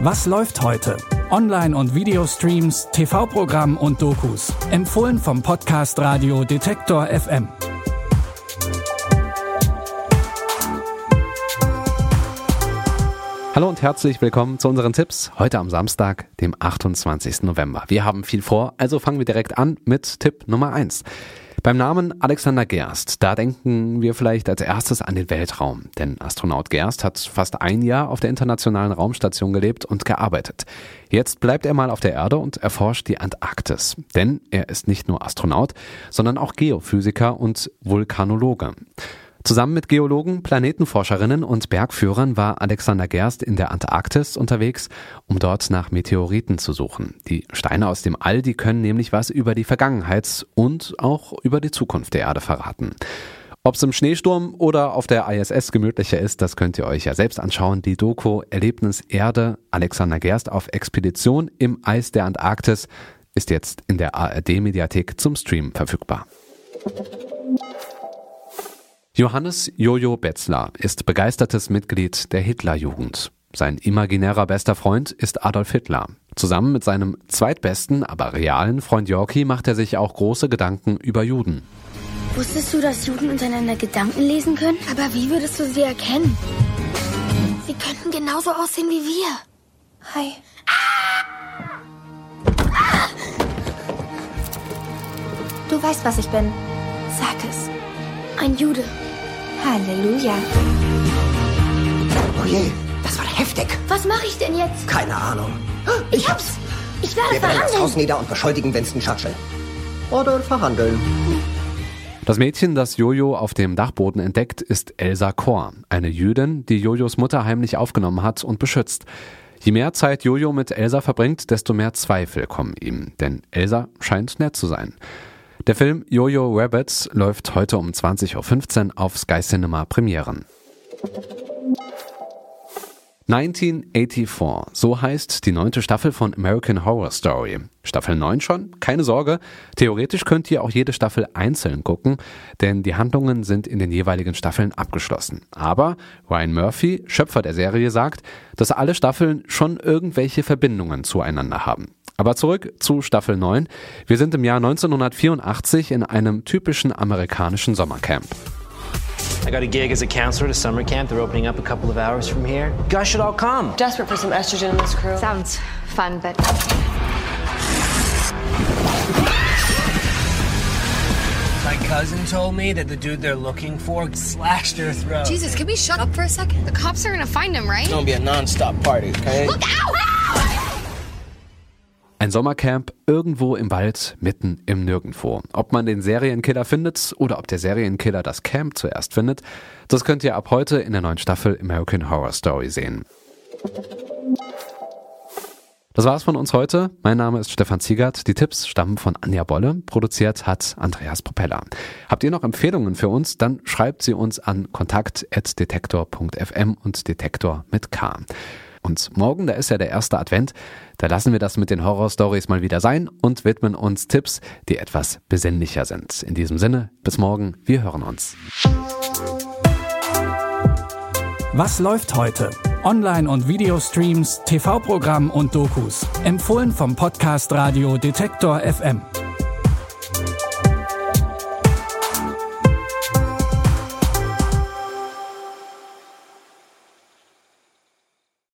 Was läuft heute? Online- und Videostreams, TV-Programm und Dokus. Empfohlen vom Podcast Radio Detektor FM. Hallo und herzlich willkommen zu unseren Tipps heute am Samstag, dem 28. November. Wir haben viel vor, also fangen wir direkt an mit Tipp Nummer 1. Beim Namen Alexander Gerst, da denken wir vielleicht als erstes an den Weltraum. Denn Astronaut Gerst hat fast ein Jahr auf der Internationalen Raumstation gelebt und gearbeitet. Jetzt bleibt er mal auf der Erde und erforscht die Antarktis. Denn er ist nicht nur Astronaut, sondern auch Geophysiker und Vulkanologe. Zusammen mit Geologen, Planetenforscherinnen und Bergführern war Alexander Gerst in der Antarktis unterwegs, um dort nach Meteoriten zu suchen. Die Steine aus dem All, die können nämlich was über die Vergangenheit und auch über die Zukunft der Erde verraten. Ob es im Schneesturm oder auf der ISS gemütlicher ist, das könnt ihr euch ja selbst anschauen. Die Doku Erlebnis Erde Alexander Gerst auf Expedition im Eis der Antarktis ist jetzt in der ARD Mediathek zum Stream verfügbar. Johannes Jojo Betzler ist begeistertes Mitglied der Hitlerjugend. Sein imaginärer bester Freund ist Adolf Hitler. Zusammen mit seinem zweitbesten, aber realen Freund Yorki macht er sich auch große Gedanken über Juden. Wusstest du, dass Juden untereinander Gedanken lesen können? Aber wie würdest du sie erkennen? Sie könnten genauso aussehen wie wir. Hi. Du weißt, was ich bin. Sag es. Ein Jude. Halleluja. Oh je, das war heftig. Was mache ich denn jetzt? Keine Ahnung. Ich hab's. Ich werde Wir brennen das Haus verhandeln. nieder und beschuldigen Winston Churchill. Oder verhandeln. Das Mädchen, das Jojo auf dem Dachboden entdeckt, ist Elsa Kor, eine Jüdin, die Jojos Mutter heimlich aufgenommen hat und beschützt. Je mehr Zeit Jojo mit Elsa verbringt, desto mehr Zweifel kommen ihm, denn Elsa scheint nett zu sein. Der Film Jojo Rabbits läuft heute um 20.15 Uhr auf Sky Cinema Premieren. 1984, so heißt die neunte Staffel von American Horror Story. Staffel 9 schon? Keine Sorge, theoretisch könnt ihr auch jede Staffel einzeln gucken, denn die Handlungen sind in den jeweiligen Staffeln abgeschlossen. Aber Ryan Murphy, Schöpfer der Serie, sagt, dass alle Staffeln schon irgendwelche Verbindungen zueinander haben. Aber zurück zu Staffel 9. Wir sind im Jahr 1984 in einem typischen amerikanischen Sommercamp. I got a gig as a counselor at a summer camp. They're opening up a couple of hours from here. You guys should all come. Desperate for some estrogen in this crew. Sounds fun, but My cousin told me that the dude they're looking for slashed her throat. Jesus, can we shut up for a second? The cops are gonna find him, right? It's gonna be a non-stop party, okay? Look out! Ein Sommercamp irgendwo im Wald, mitten im Nirgendwo. Ob man den Serienkiller findet oder ob der Serienkiller das Camp zuerst findet, das könnt ihr ab heute in der neuen Staffel American Horror Story sehen. Das war's von uns heute. Mein Name ist Stefan Ziegert. Die Tipps stammen von Anja Bolle. Produziert hat Andreas Propeller. Habt ihr noch Empfehlungen für uns? Dann schreibt sie uns an kontakt.detektor.fm und Detektor mit K. Und morgen, da ist ja der erste Advent, da lassen wir das mit den Horror-Stories mal wieder sein und widmen uns Tipps, die etwas besinnlicher sind. In diesem Sinne, bis morgen, wir hören uns. Was läuft heute? Online- und Videostreams, TV-Programm und Dokus. Empfohlen vom Podcast Radio Detektor FM.